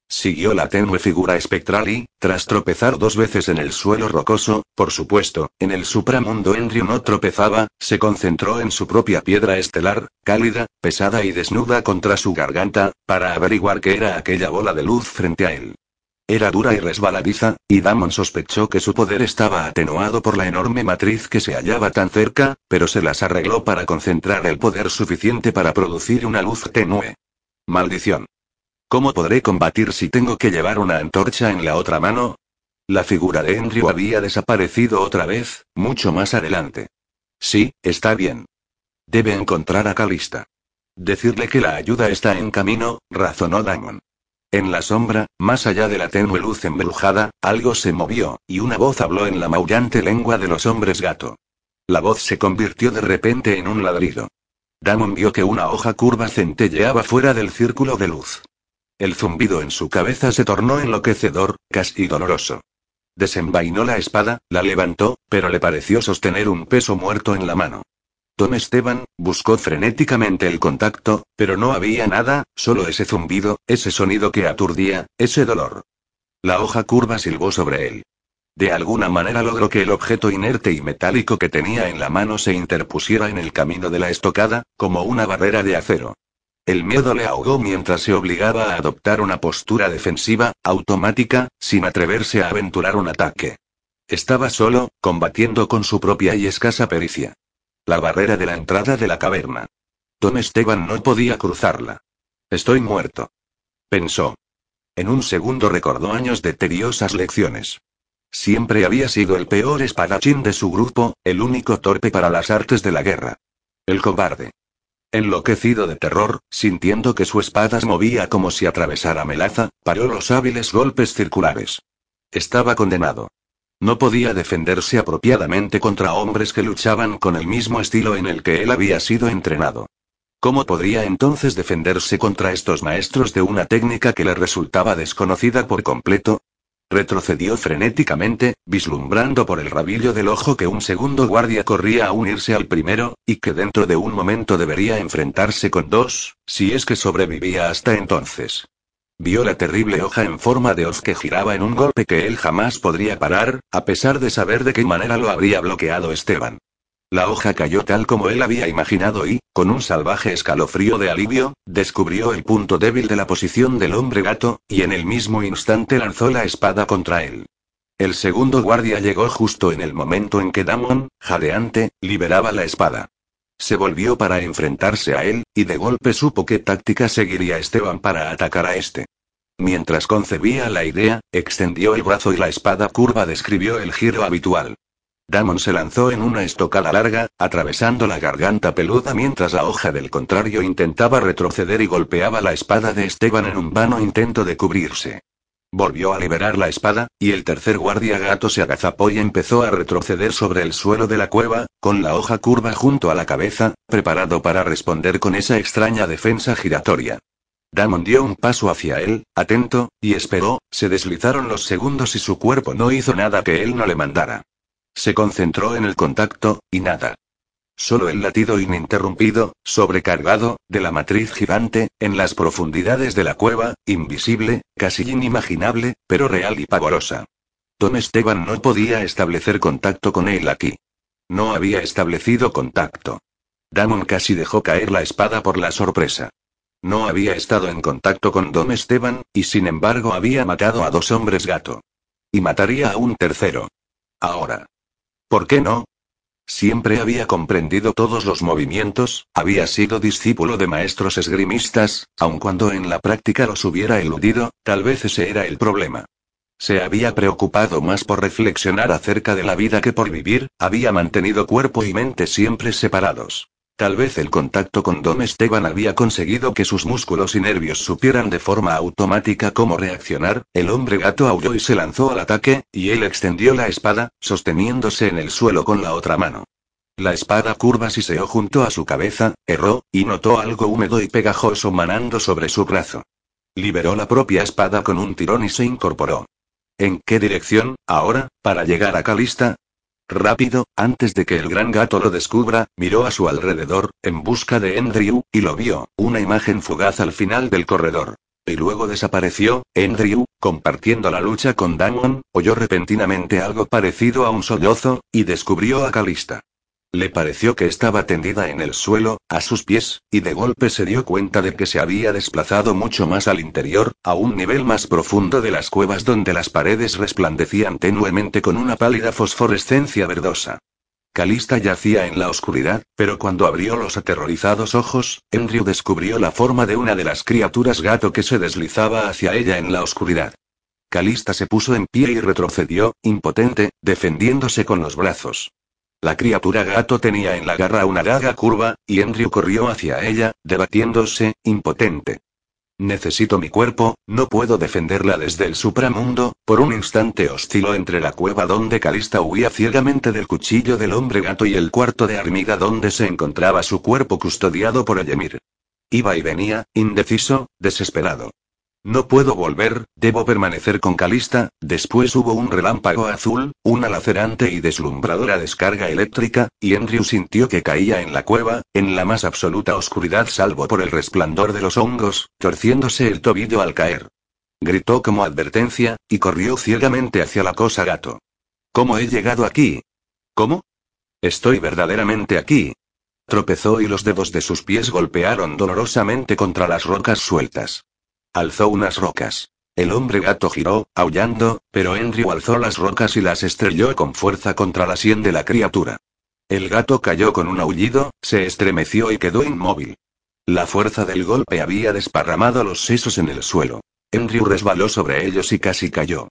Siguió la tenue figura espectral y, tras tropezar dos veces en el suelo rocoso, por supuesto, en el supramundo Andrew no tropezaba, se concentró en su propia piedra estelar, cálida, pesada y desnuda contra su garganta, para averiguar qué era aquella bola de luz frente a él. Era dura y resbaladiza, y Damon sospechó que su poder estaba atenuado por la enorme matriz que se hallaba tan cerca, pero se las arregló para concentrar el poder suficiente para producir una luz tenue. Maldición. ¿Cómo podré combatir si tengo que llevar una antorcha en la otra mano? La figura de Andrew había desaparecido otra vez, mucho más adelante. Sí, está bien. Debe encontrar a Calista. Decirle que la ayuda está en camino, razonó Damon. En la sombra, más allá de la tenue luz embrujada, algo se movió, y una voz habló en la maullante lengua de los hombres gato. La voz se convirtió de repente en un ladrido. Damon vio que una hoja curva centelleaba fuera del círculo de luz. El zumbido en su cabeza se tornó enloquecedor, casi doloroso. Desenvainó la espada, la levantó, pero le pareció sostener un peso muerto en la mano. Tom Esteban, buscó frenéticamente el contacto, pero no había nada, solo ese zumbido, ese sonido que aturdía, ese dolor. La hoja curva silbó sobre él. De alguna manera logró que el objeto inerte y metálico que tenía en la mano se interpusiera en el camino de la estocada, como una barrera de acero. El miedo le ahogó mientras se obligaba a adoptar una postura defensiva, automática, sin atreverse a aventurar un ataque. Estaba solo, combatiendo con su propia y escasa pericia. La barrera de la entrada de la caverna. Don Esteban no podía cruzarla. Estoy muerto. Pensó. En un segundo recordó años de tediosas lecciones. Siempre había sido el peor espadachín de su grupo, el único torpe para las artes de la guerra. El cobarde. Enloquecido de terror, sintiendo que su espada movía como si atravesara melaza, paró los hábiles golpes circulares. Estaba condenado. No podía defenderse apropiadamente contra hombres que luchaban con el mismo estilo en el que él había sido entrenado. ¿Cómo podría entonces defenderse contra estos maestros de una técnica que le resultaba desconocida por completo? Retrocedió frenéticamente, vislumbrando por el rabillo del ojo que un segundo guardia corría a unirse al primero, y que dentro de un momento debería enfrentarse con dos, si es que sobrevivía hasta entonces. Vio la terrible hoja en forma de hoz que giraba en un golpe que él jamás podría parar, a pesar de saber de qué manera lo habría bloqueado Esteban. La hoja cayó tal como él había imaginado y, con un salvaje escalofrío de alivio, descubrió el punto débil de la posición del hombre gato, y en el mismo instante lanzó la espada contra él. El segundo guardia llegó justo en el momento en que Damon, jadeante, liberaba la espada. Se volvió para enfrentarse a él, y de golpe supo qué táctica seguiría Esteban para atacar a este. Mientras concebía la idea, extendió el brazo y la espada curva describió el giro habitual. Damon se lanzó en una estocada larga, atravesando la garganta peluda mientras la hoja del contrario intentaba retroceder y golpeaba la espada de Esteban en un vano intento de cubrirse. Volvió a liberar la espada, y el tercer guardia gato se agazapó y empezó a retroceder sobre el suelo de la cueva, con la hoja curva junto a la cabeza, preparado para responder con esa extraña defensa giratoria. Damon dio un paso hacia él, atento, y esperó, se deslizaron los segundos y su cuerpo no hizo nada que él no le mandara. Se concentró en el contacto, y nada. Solo el latido ininterrumpido, sobrecargado, de la matriz gigante, en las profundidades de la cueva, invisible, casi inimaginable, pero real y pavorosa. Don Esteban no podía establecer contacto con él aquí. No había establecido contacto. Damon casi dejó caer la espada por la sorpresa. No había estado en contacto con Don Esteban, y sin embargo había matado a dos hombres gato. Y mataría a un tercero. Ahora. ¿Por qué no? Siempre había comprendido todos los movimientos, había sido discípulo de maestros esgrimistas, aun cuando en la práctica los hubiera eludido, tal vez ese era el problema. Se había preocupado más por reflexionar acerca de la vida que por vivir, había mantenido cuerpo y mente siempre separados. Tal vez el contacto con Don Esteban había conseguido que sus músculos y nervios supieran de forma automática cómo reaccionar, el hombre gato aulló y se lanzó al ataque, y él extendió la espada, sosteniéndose en el suelo con la otra mano. La espada curva siseó junto a su cabeza, erró, y notó algo húmedo y pegajoso manando sobre su brazo. Liberó la propia espada con un tirón y se incorporó. ¿En qué dirección, ahora, para llegar a Calista? Rápido, antes de que el gran gato lo descubra, miró a su alrededor, en busca de Andrew, y lo vio, una imagen fugaz al final del corredor. Y luego desapareció, Andrew, compartiendo la lucha con Damon, oyó repentinamente algo parecido a un sollozo, y descubrió a Calista. Le pareció que estaba tendida en el suelo, a sus pies, y de golpe se dio cuenta de que se había desplazado mucho más al interior, a un nivel más profundo de las cuevas donde las paredes resplandecían tenuemente con una pálida fosforescencia verdosa. Calista yacía en la oscuridad, pero cuando abrió los aterrorizados ojos, Andrew descubrió la forma de una de las criaturas gato que se deslizaba hacia ella en la oscuridad. Calista se puso en pie y retrocedió, impotente, defendiéndose con los brazos. La criatura gato tenía en la garra una daga curva, y Andrew corrió hacia ella, debatiéndose, impotente. Necesito mi cuerpo, no puedo defenderla desde el supramundo, por un instante osciló entre la cueva donde Calista huía ciegamente del cuchillo del hombre gato y el cuarto de armiga donde se encontraba su cuerpo custodiado por Emir. Iba y venía, indeciso, desesperado. No puedo volver, debo permanecer con Calista. Después hubo un relámpago azul, una lacerante y deslumbradora descarga eléctrica, y Andrew sintió que caía en la cueva, en la más absoluta oscuridad salvo por el resplandor de los hongos, torciéndose el tobillo al caer. Gritó como advertencia, y corrió ciegamente hacia la cosa gato. ¿Cómo he llegado aquí? ¿Cómo? Estoy verdaderamente aquí. Tropezó y los dedos de sus pies golpearon dolorosamente contra las rocas sueltas. Alzó unas rocas. El hombre gato giró, aullando, pero Andrew alzó las rocas y las estrelló con fuerza contra la sien de la criatura. El gato cayó con un aullido, se estremeció y quedó inmóvil. La fuerza del golpe había desparramado los sesos en el suelo. Andrew resbaló sobre ellos y casi cayó.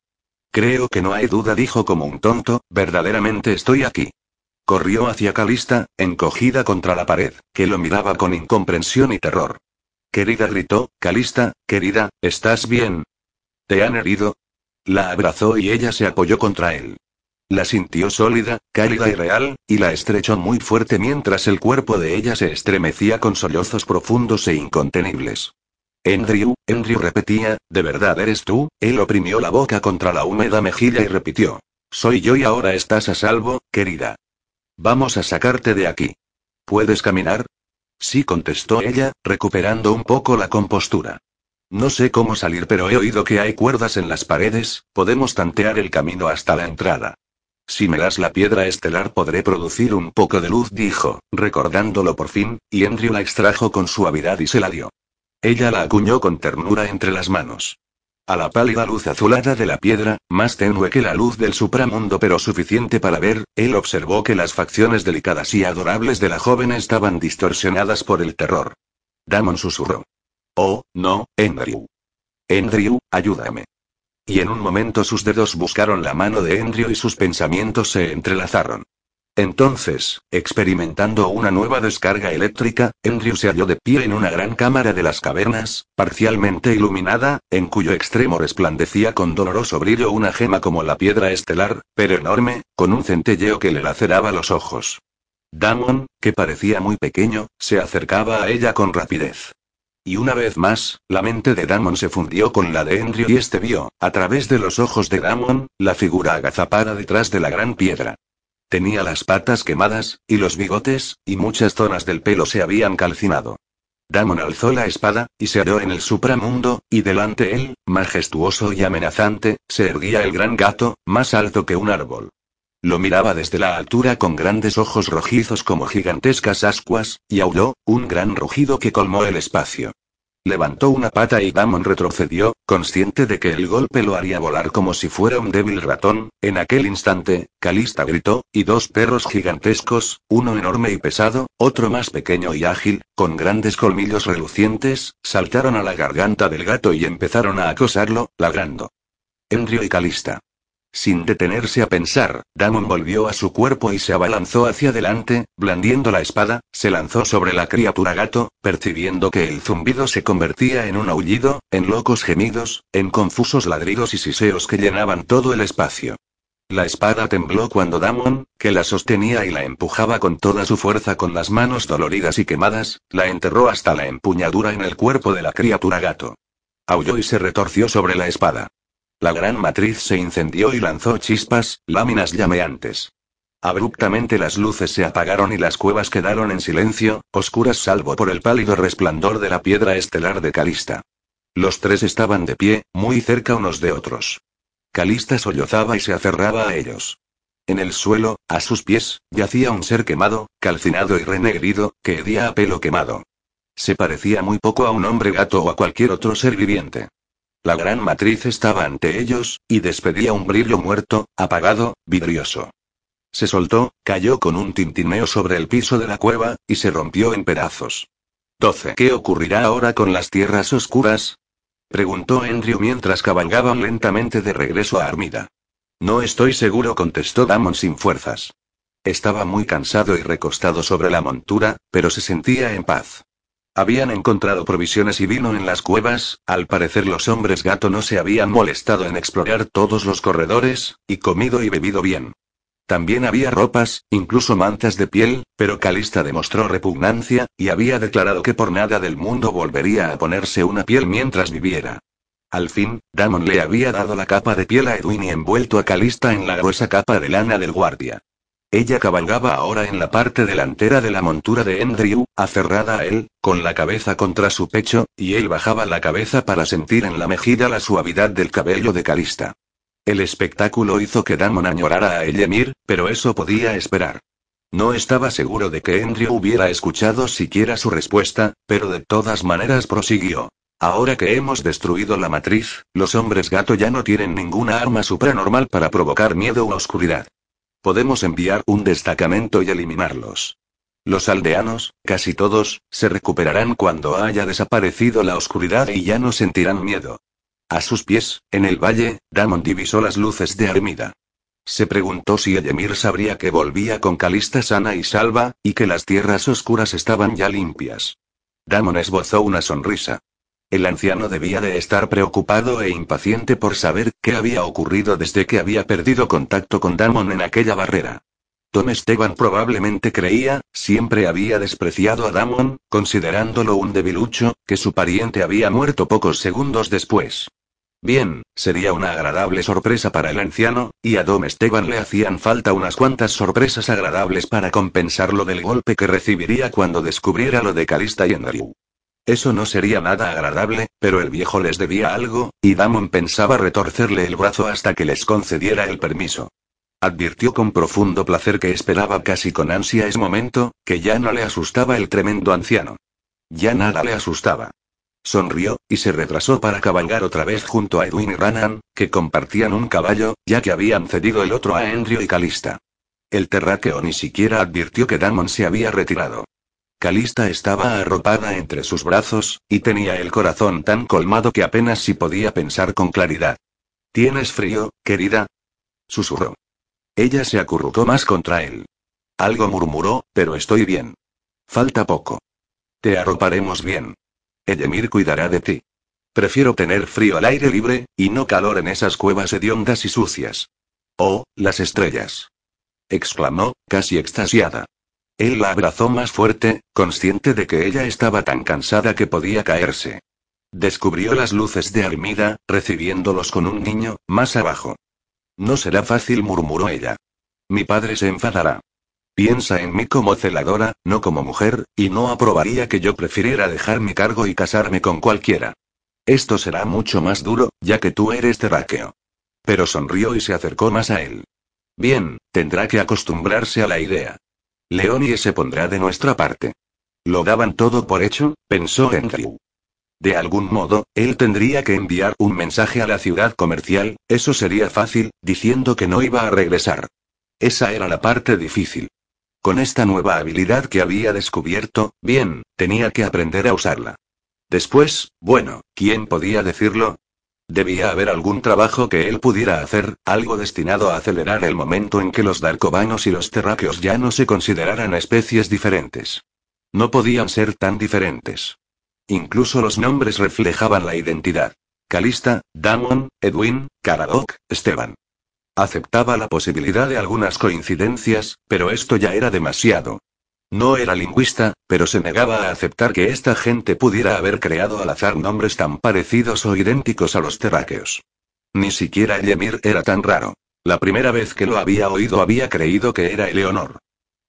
Creo que no hay duda, dijo como un tonto, verdaderamente estoy aquí. Corrió hacia Calista, encogida contra la pared, que lo miraba con incomprensión y terror. Querida gritó, Calista, querida, ¿estás bien? ¿Te han herido? La abrazó y ella se apoyó contra él. La sintió sólida, cálida y real, y la estrechó muy fuerte mientras el cuerpo de ella se estremecía con sollozos profundos e incontenibles. Andrew, Andrew repetía, ¿de verdad eres tú? Él oprimió la boca contra la húmeda mejilla y repitió. Soy yo y ahora estás a salvo, querida. Vamos a sacarte de aquí. ¿Puedes caminar? Sí, contestó ella, recuperando un poco la compostura. No sé cómo salir, pero he oído que hay cuerdas en las paredes, podemos tantear el camino hasta la entrada. Si me das la piedra estelar podré producir un poco de luz, dijo, recordándolo por fin, y Andrew la extrajo con suavidad y se la dio. Ella la acuñó con ternura entre las manos. A la pálida luz azulada de la piedra, más tenue que la luz del supramundo pero suficiente para ver, él observó que las facciones delicadas y adorables de la joven estaban distorsionadas por el terror. Damon susurró. Oh, no, Andrew. Andrew, ayúdame. Y en un momento sus dedos buscaron la mano de Andrew y sus pensamientos se entrelazaron. Entonces, experimentando una nueva descarga eléctrica, Andrew se halló de pie en una gran cámara de las cavernas, parcialmente iluminada, en cuyo extremo resplandecía con doloroso brillo una gema como la piedra estelar, pero enorme, con un centelleo que le laceraba los ojos. Damon, que parecía muy pequeño, se acercaba a ella con rapidez. Y una vez más, la mente de Damon se fundió con la de Andrew y este vio, a través de los ojos de Damon, la figura agazapada detrás de la gran piedra. Tenía las patas quemadas, y los bigotes, y muchas zonas del pelo se habían calcinado. Damon alzó la espada, y se halló en el supramundo, y delante él, majestuoso y amenazante, se erguía el gran gato, más alto que un árbol. Lo miraba desde la altura con grandes ojos rojizos como gigantescas ascuas, y aulló, un gran rugido que colmó el espacio. Levantó una pata y Damon retrocedió, consciente de que el golpe lo haría volar como si fuera un débil ratón. En aquel instante, Calista gritó, y dos perros gigantescos, uno enorme y pesado, otro más pequeño y ágil, con grandes colmillos relucientes, saltaron a la garganta del gato y empezaron a acosarlo, ladrando. Andrew y Calista. Sin detenerse a pensar, Damon volvió a su cuerpo y se abalanzó hacia adelante, blandiendo la espada, se lanzó sobre la criatura gato, percibiendo que el zumbido se convertía en un aullido, en locos gemidos, en confusos ladridos y siseos que llenaban todo el espacio. La espada tembló cuando Damon, que la sostenía y la empujaba con toda su fuerza con las manos doloridas y quemadas, la enterró hasta la empuñadura en el cuerpo de la criatura gato. Aulló y se retorció sobre la espada. La gran matriz se incendió y lanzó chispas, láminas llameantes. Abruptamente las luces se apagaron y las cuevas quedaron en silencio, oscuras salvo por el pálido resplandor de la piedra estelar de Calista. Los tres estaban de pie, muy cerca unos de otros. Calista sollozaba y se aferraba a ellos. En el suelo, a sus pies, yacía un ser quemado, calcinado y renegrido, que hedía a pelo quemado. Se parecía muy poco a un hombre gato o a cualquier otro ser viviente. La gran matriz estaba ante ellos, y despedía un brillo muerto, apagado, vidrioso. Se soltó, cayó con un tintineo sobre el piso de la cueva, y se rompió en pedazos. 12. ¿Qué ocurrirá ahora con las tierras oscuras? preguntó Andrew mientras cabalgaban lentamente de regreso a Armida. No estoy seguro, contestó Damon sin fuerzas. Estaba muy cansado y recostado sobre la montura, pero se sentía en paz. Habían encontrado provisiones y vino en las cuevas, al parecer los hombres gato no se habían molestado en explorar todos los corredores, y comido y bebido bien. También había ropas, incluso mantas de piel, pero Calista demostró repugnancia, y había declarado que por nada del mundo volvería a ponerse una piel mientras viviera. Al fin, Damon le había dado la capa de piel a Edwin y envuelto a Calista en la gruesa capa de lana del guardia. Ella cabalgaba ahora en la parte delantera de la montura de Andrew, aferrada a él, con la cabeza contra su pecho, y él bajaba la cabeza para sentir en la mejilla la suavidad del cabello de Calista. El espectáculo hizo que Damon añorara a Ellemir, pero eso podía esperar. No estaba seguro de que Andrew hubiera escuchado siquiera su respuesta, pero de todas maneras prosiguió. Ahora que hemos destruido la matriz, los hombres gato ya no tienen ninguna arma supranormal para provocar miedo u oscuridad. Podemos enviar un destacamento y eliminarlos. Los aldeanos, casi todos, se recuperarán cuando haya desaparecido la oscuridad y ya no sentirán miedo. A sus pies, en el valle, Damon divisó las luces de Armida. Se preguntó si Eyemir sabría que volvía con Calista sana y salva, y que las tierras oscuras estaban ya limpias. Damon esbozó una sonrisa. El anciano debía de estar preocupado e impaciente por saber qué había ocurrido desde que había perdido contacto con Damon en aquella barrera. Tom Esteban probablemente creía, siempre había despreciado a Damon, considerándolo un debilucho, que su pariente había muerto pocos segundos después. Bien, sería una agradable sorpresa para el anciano, y a Dom Esteban le hacían falta unas cuantas sorpresas agradables para compensarlo del golpe que recibiría cuando descubriera lo de Calista y Andrew. Eso no sería nada agradable, pero el viejo les debía algo, y Damon pensaba retorcerle el brazo hasta que les concediera el permiso. Advirtió con profundo placer que esperaba casi con ansia ese momento, que ya no le asustaba el tremendo anciano. Ya nada le asustaba. Sonrió, y se retrasó para cabalgar otra vez junto a Edwin y Ranan, que compartían un caballo, ya que habían cedido el otro a Andrew y Calista. El terráqueo ni siquiera advirtió que Damon se había retirado. Calista estaba arropada entre sus brazos, y tenía el corazón tan colmado que apenas si podía pensar con claridad. ¿Tienes frío, querida? susurró. Ella se acurrucó más contra él. Algo murmuró, pero estoy bien. Falta poco. Te arroparemos bien. Edemir cuidará de ti. Prefiero tener frío al aire libre, y no calor en esas cuevas hediondas y sucias. Oh, las estrellas. exclamó, casi extasiada. Él la abrazó más fuerte, consciente de que ella estaba tan cansada que podía caerse. Descubrió las luces de Armida, recibiéndolos con un niño, más abajo. No será fácil, murmuró ella. Mi padre se enfadará. Piensa en mí como celadora, no como mujer, y no aprobaría que yo prefiriera dejar mi cargo y casarme con cualquiera. Esto será mucho más duro, ya que tú eres terráqueo. Pero sonrió y se acercó más a él. Bien, tendrá que acostumbrarse a la idea. Leonie se pondrá de nuestra parte. Lo daban todo por hecho, pensó Andrew. De algún modo, él tendría que enviar un mensaje a la ciudad comercial, eso sería fácil, diciendo que no iba a regresar. Esa era la parte difícil. Con esta nueva habilidad que había descubierto, bien, tenía que aprender a usarla. Después, bueno, ¿quién podía decirlo? Debía haber algún trabajo que él pudiera hacer, algo destinado a acelerar el momento en que los darcobanos y los terráqueos ya no se consideraran especies diferentes. No podían ser tan diferentes. Incluso los nombres reflejaban la identidad. Calista, Damon, Edwin, Caradoc, Esteban. Aceptaba la posibilidad de algunas coincidencias, pero esto ya era demasiado. No era lingüista, pero se negaba a aceptar que esta gente pudiera haber creado al azar nombres tan parecidos o idénticos a los terráqueos. Ni siquiera Yemir era tan raro. La primera vez que lo había oído había creído que era Eleonor.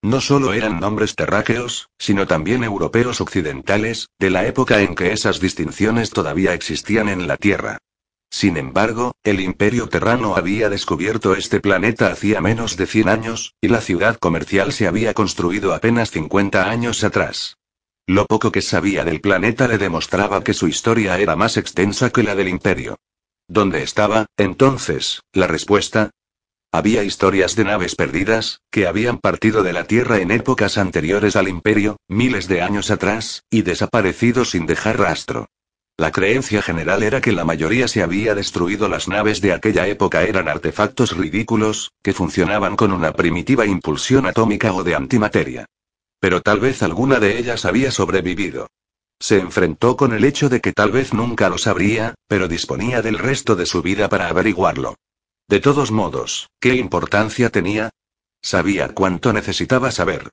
No solo eran nombres terráqueos, sino también europeos occidentales, de la época en que esas distinciones todavía existían en la Tierra. Sin embargo, el imperio terrano había descubierto este planeta hacía menos de 100 años, y la ciudad comercial se había construido apenas 50 años atrás. Lo poco que sabía del planeta le demostraba que su historia era más extensa que la del imperio. ¿Dónde estaba, entonces, la respuesta? Había historias de naves perdidas, que habían partido de la Tierra en épocas anteriores al imperio, miles de años atrás, y desaparecido sin dejar rastro. La creencia general era que la mayoría se había destruido. Las naves de aquella época eran artefactos ridículos, que funcionaban con una primitiva impulsión atómica o de antimateria. Pero tal vez alguna de ellas había sobrevivido. Se enfrentó con el hecho de que tal vez nunca lo sabría, pero disponía del resto de su vida para averiguarlo. De todos modos, ¿qué importancia tenía? Sabía cuánto necesitaba saber.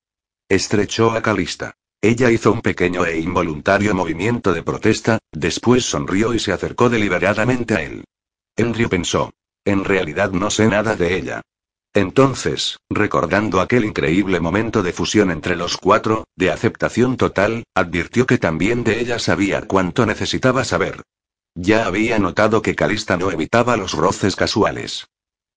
Estrechó a Calista. Ella hizo un pequeño e involuntario movimiento de protesta, después sonrió y se acercó deliberadamente a él. Andrew pensó. En realidad no sé nada de ella. Entonces, recordando aquel increíble momento de fusión entre los cuatro, de aceptación total, advirtió que también de ella sabía cuánto necesitaba saber. Ya había notado que Calista no evitaba los roces casuales.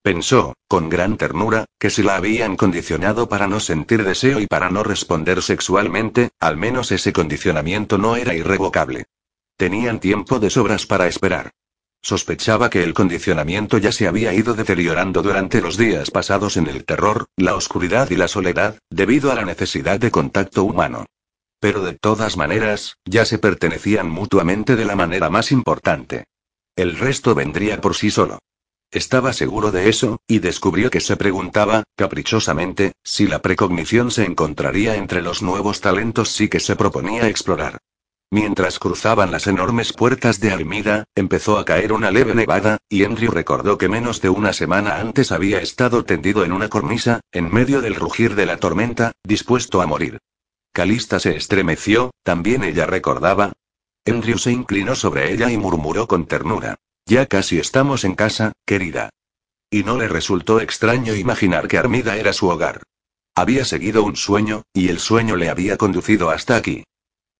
Pensó, con gran ternura, que si la habían condicionado para no sentir deseo y para no responder sexualmente, al menos ese condicionamiento no era irrevocable. Tenían tiempo de sobras para esperar. Sospechaba que el condicionamiento ya se había ido deteriorando durante los días pasados en el terror, la oscuridad y la soledad, debido a la necesidad de contacto humano. Pero de todas maneras, ya se pertenecían mutuamente de la manera más importante. El resto vendría por sí solo. Estaba seguro de eso, y descubrió que se preguntaba, caprichosamente, si la precognición se encontraría entre los nuevos talentos sí que se proponía explorar. Mientras cruzaban las enormes puertas de Armida, empezó a caer una leve nevada, y Andrew recordó que menos de una semana antes había estado tendido en una cornisa, en medio del rugir de la tormenta, dispuesto a morir. Calista se estremeció, también ella recordaba. Andrew se inclinó sobre ella y murmuró con ternura. Ya casi estamos en casa, querida. Y no le resultó extraño imaginar que Armida era su hogar. Había seguido un sueño, y el sueño le había conducido hasta aquí.